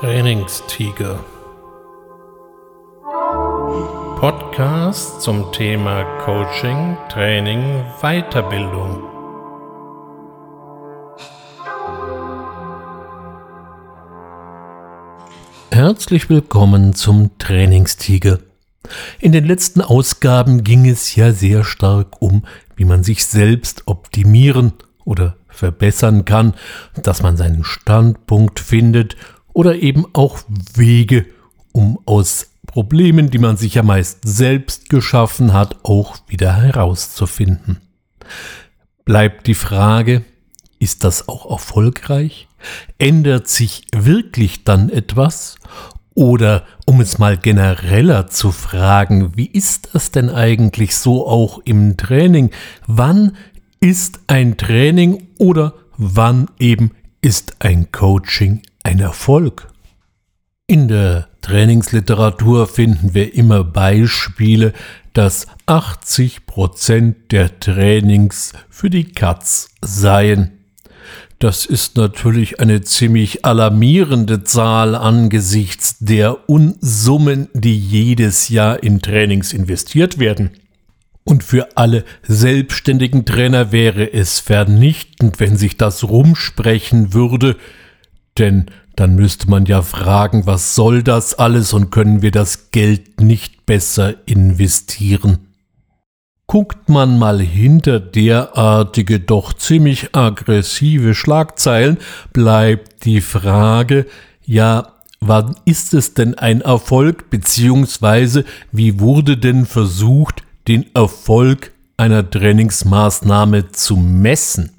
Trainingstiger. Podcast zum Thema Coaching, Training, Weiterbildung. Herzlich willkommen zum Trainingstiger. In den letzten Ausgaben ging es ja sehr stark um, wie man sich selbst optimieren oder verbessern kann, dass man seinen Standpunkt findet oder eben auch Wege, um aus Problemen, die man sich ja meist selbst geschaffen hat, auch wieder herauszufinden. Bleibt die Frage, ist das auch erfolgreich? Ändert sich wirklich dann etwas? Oder um es mal genereller zu fragen, wie ist das denn eigentlich so auch im Training? Wann ist ein Training oder wann eben ist ein Coaching ein Erfolg? In der Trainingsliteratur finden wir immer Beispiele, dass 80 Prozent der Trainings für die Katz seien. Das ist natürlich eine ziemlich alarmierende Zahl angesichts der Unsummen, die jedes Jahr in Trainings investiert werden. Und für alle selbstständigen Trainer wäre es vernichtend, wenn sich das rumsprechen würde, denn dann müsste man ja fragen, was soll das alles und können wir das Geld nicht besser investieren? Guckt man mal hinter derartige doch ziemlich aggressive Schlagzeilen, bleibt die Frage, ja, wann ist es denn ein Erfolg, beziehungsweise wie wurde denn versucht, den Erfolg einer Trainingsmaßnahme zu messen?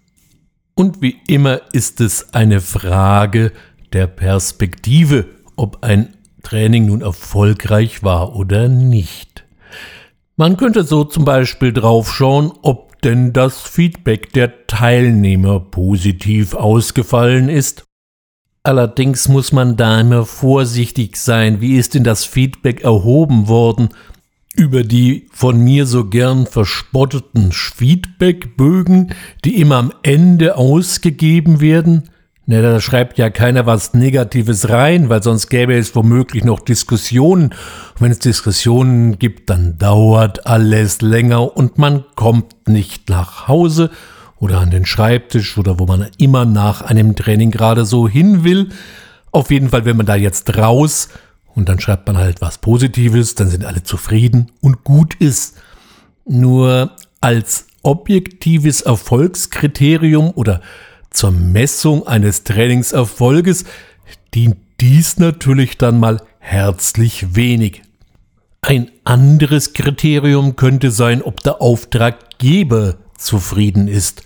Und wie immer ist es eine Frage der Perspektive, ob ein Training nun erfolgreich war oder nicht. Man könnte so zum Beispiel draufschauen, ob denn das Feedback der Teilnehmer positiv ausgefallen ist. Allerdings muss man da immer vorsichtig sein, wie ist denn das Feedback erhoben worden? Über die von mir so gern verspotteten Feedbackbögen, die immer am Ende ausgegeben werden? Ne, da schreibt ja keiner was Negatives rein, weil sonst gäbe es womöglich noch Diskussionen. Und wenn es Diskussionen gibt, dann dauert alles länger und man kommt nicht nach Hause oder an den Schreibtisch oder wo man immer nach einem Training gerade so hin will. Auf jeden Fall, wenn man da jetzt raus und dann schreibt man halt was Positives, dann sind alle zufrieden und gut ist. Nur als objektives Erfolgskriterium oder zur Messung eines Trainingserfolges dient dies natürlich dann mal herzlich wenig. Ein anderes Kriterium könnte sein, ob der Auftraggeber zufrieden ist.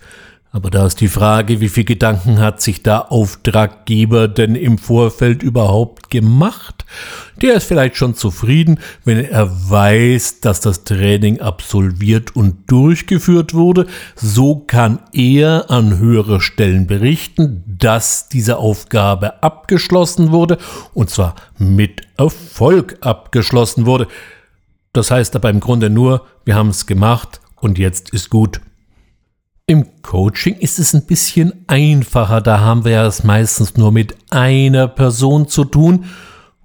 Aber da ist die Frage, wie viel Gedanken hat sich der Auftraggeber denn im Vorfeld überhaupt gemacht? Der ist vielleicht schon zufrieden, wenn er weiß, dass das Training absolviert und durchgeführt wurde. So kann er an höherer Stellen berichten, dass diese Aufgabe abgeschlossen wurde und zwar mit Erfolg abgeschlossen wurde. Das heißt aber im Grunde nur, wir haben es gemacht und jetzt ist gut. Im Coaching ist es ein bisschen einfacher, da haben wir es meistens nur mit einer Person zu tun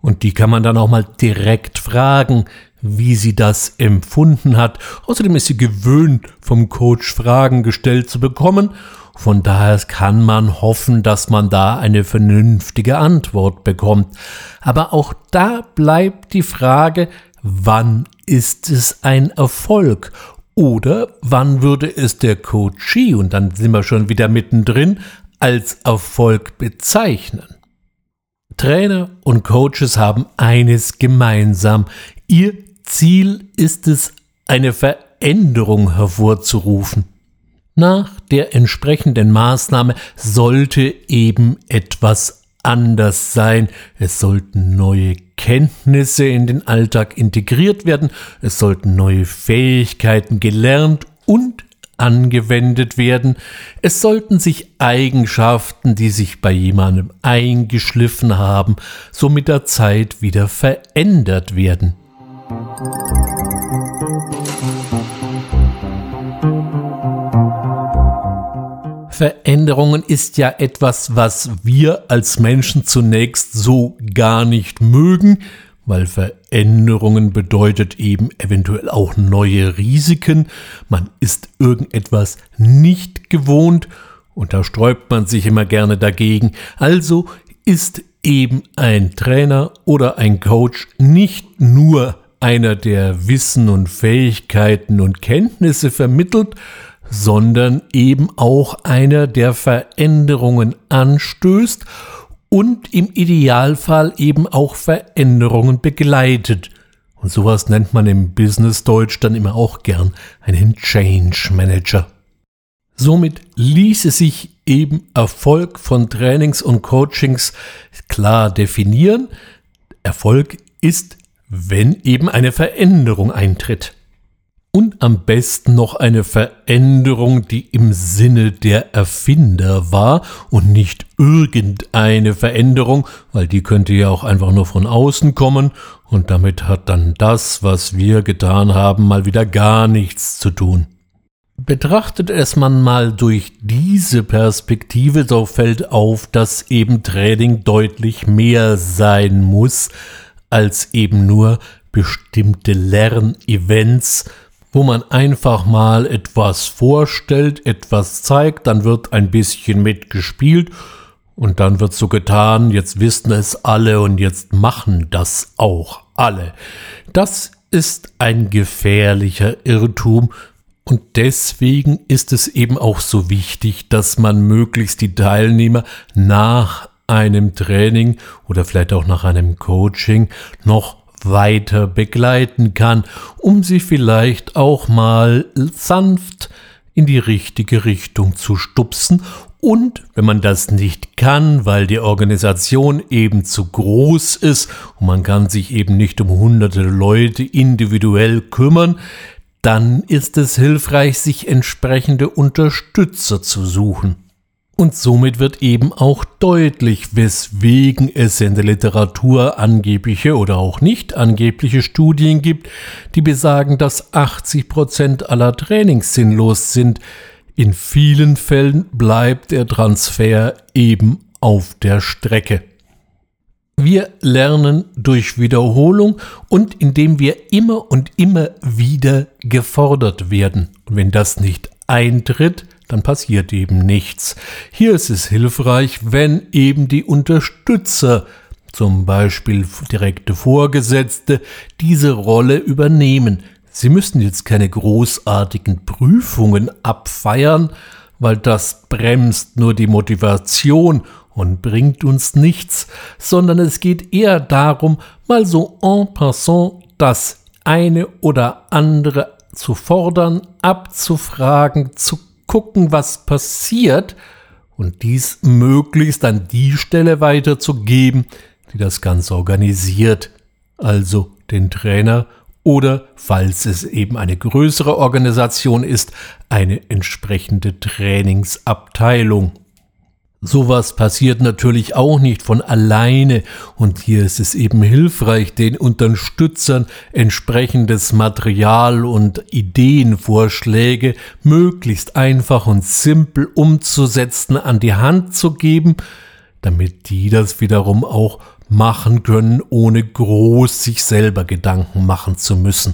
und die kann man dann auch mal direkt fragen, wie sie das empfunden hat. Außerdem ist sie gewöhnt, vom Coach Fragen gestellt zu bekommen. Von daher kann man hoffen, dass man da eine vernünftige Antwort bekommt. Aber auch da bleibt die Frage, wann ist es ein Erfolg oder wann würde es der Coachee, und dann sind wir schon wieder mittendrin, als Erfolg bezeichnen? Trainer und Coaches haben eines gemeinsam. Ihr Ziel ist es, eine Veränderung hervorzurufen. Nach der entsprechenden Maßnahme sollte eben etwas anders sein. Es sollten neue Kenntnisse in den Alltag integriert werden, es sollten neue Fähigkeiten gelernt und angewendet werden, es sollten sich Eigenschaften, die sich bei jemandem eingeschliffen haben, so mit der Zeit wieder verändert werden. Veränderungen ist ja etwas, was wir als Menschen zunächst so gar nicht mögen, weil Veränderungen bedeutet eben eventuell auch neue Risiken. Man ist irgendetwas nicht gewohnt und da sträubt man sich immer gerne dagegen. Also ist eben ein Trainer oder ein Coach nicht nur einer, der Wissen und Fähigkeiten und Kenntnisse vermittelt, sondern eben auch einer, der Veränderungen anstößt und im Idealfall eben auch Veränderungen begleitet. Und sowas nennt man im Business Deutsch dann immer auch gern einen Change Manager. Somit ließe sich eben Erfolg von Trainings und Coachings klar definieren. Erfolg ist, wenn eben eine Veränderung eintritt. Und am besten noch eine Veränderung, die im Sinne der Erfinder war und nicht irgendeine Veränderung, weil die könnte ja auch einfach nur von außen kommen und damit hat dann das, was wir getan haben, mal wieder gar nichts zu tun. Betrachtet es man mal durch diese Perspektive, so fällt auf, dass eben Training deutlich mehr sein muss als eben nur bestimmte Lernevents, wo man einfach mal etwas vorstellt, etwas zeigt, dann wird ein bisschen mitgespielt und dann wird so getan, jetzt wissen es alle und jetzt machen das auch alle. Das ist ein gefährlicher Irrtum, und deswegen ist es eben auch so wichtig, dass man möglichst die Teilnehmer nach einem Training oder vielleicht auch nach einem Coaching noch weiter begleiten kann, um sie vielleicht auch mal sanft in die richtige Richtung zu stupsen und wenn man das nicht kann, weil die Organisation eben zu groß ist und man kann sich eben nicht um hunderte Leute individuell kümmern, dann ist es hilfreich, sich entsprechende Unterstützer zu suchen. Und somit wird eben auch deutlich, weswegen es in der Literatur angebliche oder auch nicht angebliche Studien gibt, die besagen, dass 80 Prozent aller Trainings sinnlos sind. In vielen Fällen bleibt der Transfer eben auf der Strecke. Wir lernen durch Wiederholung und indem wir immer und immer wieder gefordert werden. Und wenn das nicht eintritt, dann passiert eben nichts. Hier ist es hilfreich, wenn eben die Unterstützer, zum Beispiel direkte Vorgesetzte, diese Rolle übernehmen. Sie müssen jetzt keine großartigen Prüfungen abfeiern, weil das bremst nur die Motivation und bringt uns nichts, sondern es geht eher darum, mal so en passant das eine oder andere zu fordern, abzufragen, zu gucken, was passiert und dies möglichst an die Stelle weiterzugeben, die das Ganze organisiert, also den Trainer oder, falls es eben eine größere Organisation ist, eine entsprechende Trainingsabteilung. Sowas passiert natürlich auch nicht von alleine und hier ist es eben hilfreich, den Unterstützern entsprechendes Material und Ideenvorschläge möglichst einfach und simpel umzusetzen an die Hand zu geben, damit die das wiederum auch machen können, ohne groß sich selber Gedanken machen zu müssen.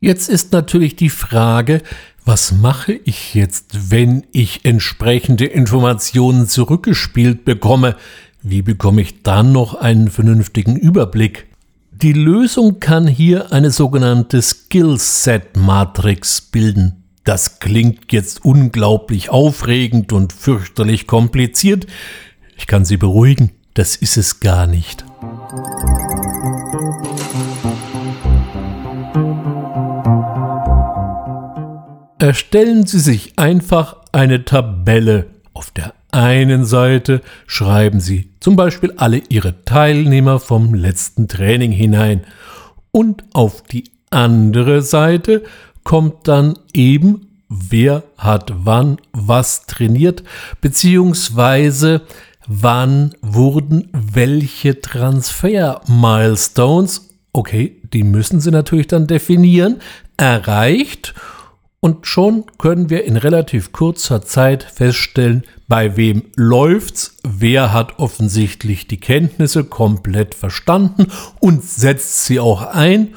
Jetzt ist natürlich die Frage, was mache ich jetzt, wenn ich entsprechende Informationen zurückgespielt bekomme? Wie bekomme ich dann noch einen vernünftigen Überblick? Die Lösung kann hier eine sogenannte Skillset-Matrix bilden. Das klingt jetzt unglaublich aufregend und fürchterlich kompliziert. Ich kann Sie beruhigen, das ist es gar nicht. Erstellen Sie sich einfach eine Tabelle. Auf der einen Seite schreiben Sie zum Beispiel alle Ihre Teilnehmer vom letzten Training hinein und auf die andere Seite kommt dann eben, wer hat wann was trainiert, beziehungsweise wann wurden welche Transfer-Milestones, okay, die müssen Sie natürlich dann definieren, erreicht Und schon können wir in relativ kurzer Zeit feststellen, bei wem läuft's, wer hat offensichtlich die Kenntnisse komplett verstanden und setzt sie auch ein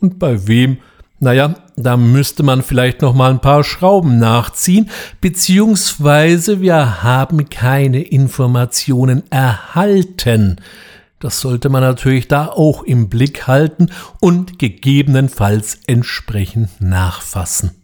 und bei wem, naja, da müsste man vielleicht noch mal ein paar Schrauben nachziehen, beziehungsweise wir haben keine Informationen erhalten. Das sollte man natürlich da auch im Blick halten und gegebenenfalls entsprechend nachfassen.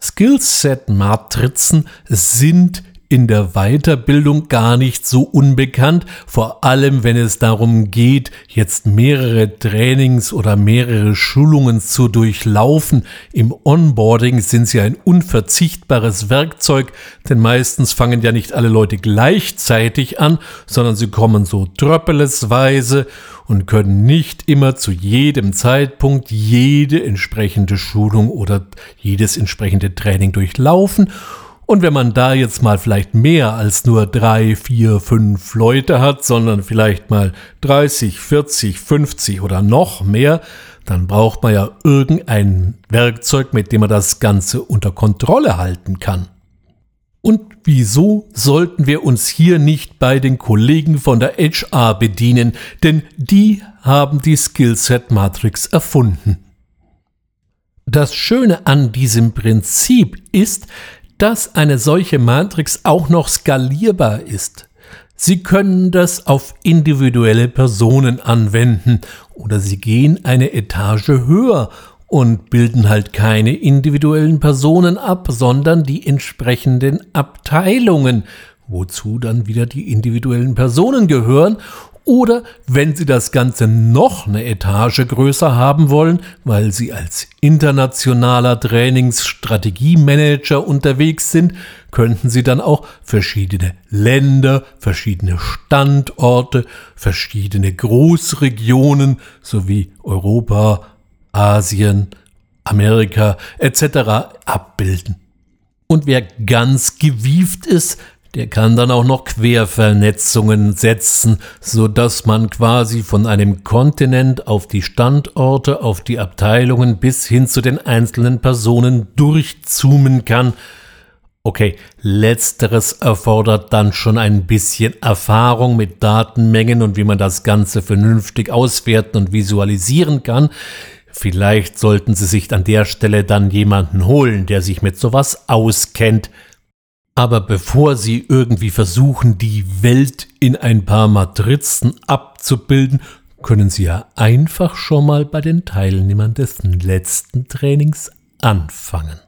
Skillset-Matrizen sind in der Weiterbildung gar nicht so unbekannt, vor allem wenn es darum geht, jetzt mehrere Trainings oder mehrere Schulungen zu durchlaufen. Im Onboarding sind sie ein unverzichtbares Werkzeug, denn meistens fangen ja nicht alle Leute gleichzeitig an, sondern sie kommen so tröppelesweise und können nicht immer zu jedem Zeitpunkt jede entsprechende Schulung oder jedes entsprechende Training durchlaufen und wenn man da jetzt mal vielleicht mehr als nur drei, vier, fünf Leute hat, sondern vielleicht mal 30, 40, 50 oder noch mehr, dann braucht man ja irgendein Werkzeug, mit dem man das Ganze unter Kontrolle halten kann. Und wieso sollten wir uns hier nicht bei den Kollegen von der HR bedienen, denn die haben die Skillset Matrix erfunden. Das Schöne an diesem Prinzip ist, dass eine solche Matrix auch noch skalierbar ist. Sie können das auf individuelle Personen anwenden oder Sie gehen eine Etage höher und bilden halt keine individuellen Personen ab, sondern die entsprechenden Abteilungen, wozu dann wieder die individuellen Personen gehören oder wenn Sie das Ganze noch eine Etage größer haben wollen, weil Sie als internationaler Trainingsstrategiemanager unterwegs sind, könnten Sie dann auch verschiedene Länder, verschiedene Standorte, verschiedene Großregionen sowie Europa, Asien, Amerika etc. abbilden. Und wer ganz gewieft ist, der kann dann auch noch Quervernetzungen setzen, so dass man quasi von einem Kontinent auf die Standorte, auf die Abteilungen bis hin zu den einzelnen Personen durchzoomen kann. Okay, letzteres erfordert dann schon ein bisschen Erfahrung mit Datenmengen und wie man das Ganze vernünftig auswerten und visualisieren kann. Vielleicht sollten Sie sich an der Stelle dann jemanden holen, der sich mit sowas auskennt. Aber bevor Sie irgendwie versuchen, die Welt in ein paar Matrizen abzubilden, können Sie ja einfach schon mal bei den Teilnehmern des letzten Trainings anfangen.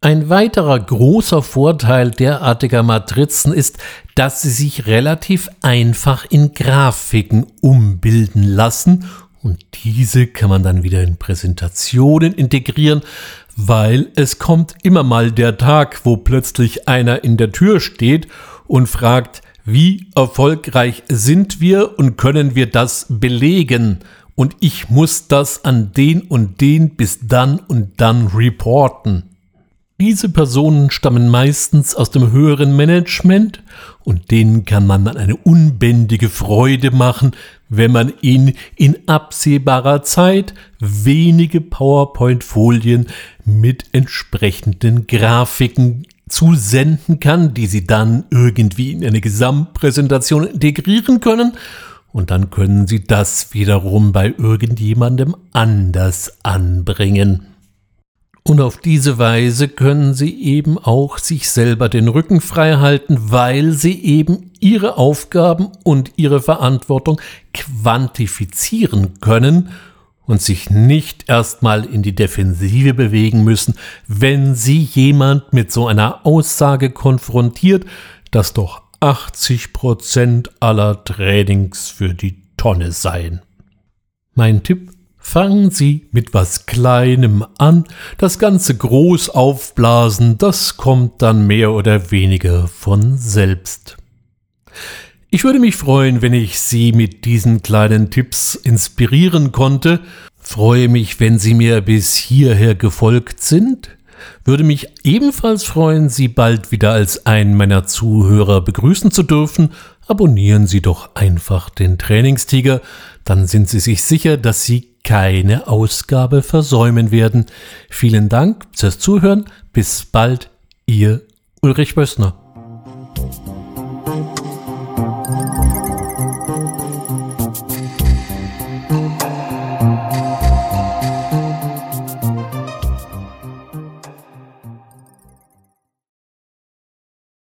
Ein weiterer großer Vorteil derartiger Matrizen ist, dass sie sich relativ einfach in Grafiken umbilden lassen und diese kann man dann wieder in Präsentationen integrieren, weil es kommt immer mal der Tag, wo plötzlich einer in der Tür steht und fragt, wie erfolgreich sind wir und können wir das belegen? Und ich muss das an den und den bis dann und dann reporten. Diese Personen stammen meistens aus dem höheren Management und denen kann man dann eine unbändige Freude machen, wenn man ihnen in absehbarer Zeit wenige PowerPoint-Folien mit entsprechenden Grafiken zusenden kann, die sie dann irgendwie in eine Gesamtpräsentation integrieren können und dann können sie das wiederum bei irgendjemandem anders anbringen. Und auf diese Weise können sie eben auch sich selber den Rücken frei halten, weil sie eben ihre Aufgaben und ihre Verantwortung quantifizieren können und sich nicht erstmal in die Defensive bewegen müssen, wenn sie jemand mit so einer Aussage konfrontiert, dass doch 80 Prozent aller Trainings für die Tonne seien. Mein Tipp Fangen Sie mit was Kleinem an, das Ganze groß aufblasen, das kommt dann mehr oder weniger von selbst. Ich würde mich freuen, wenn ich Sie mit diesen kleinen Tipps inspirieren konnte, freue mich, wenn Sie mir bis hierher gefolgt sind, Würde mich ebenfalls freuen, Sie bald wieder als einen meiner Zuhörer begrüßen zu dürfen. Abonnieren Sie doch einfach den Trainingstiger, dann sind Sie sich sicher, dass Sie keine Ausgabe versäumen werden. Vielen Dank fürs Zuhören. Bis bald, Ihr Ulrich Bössner.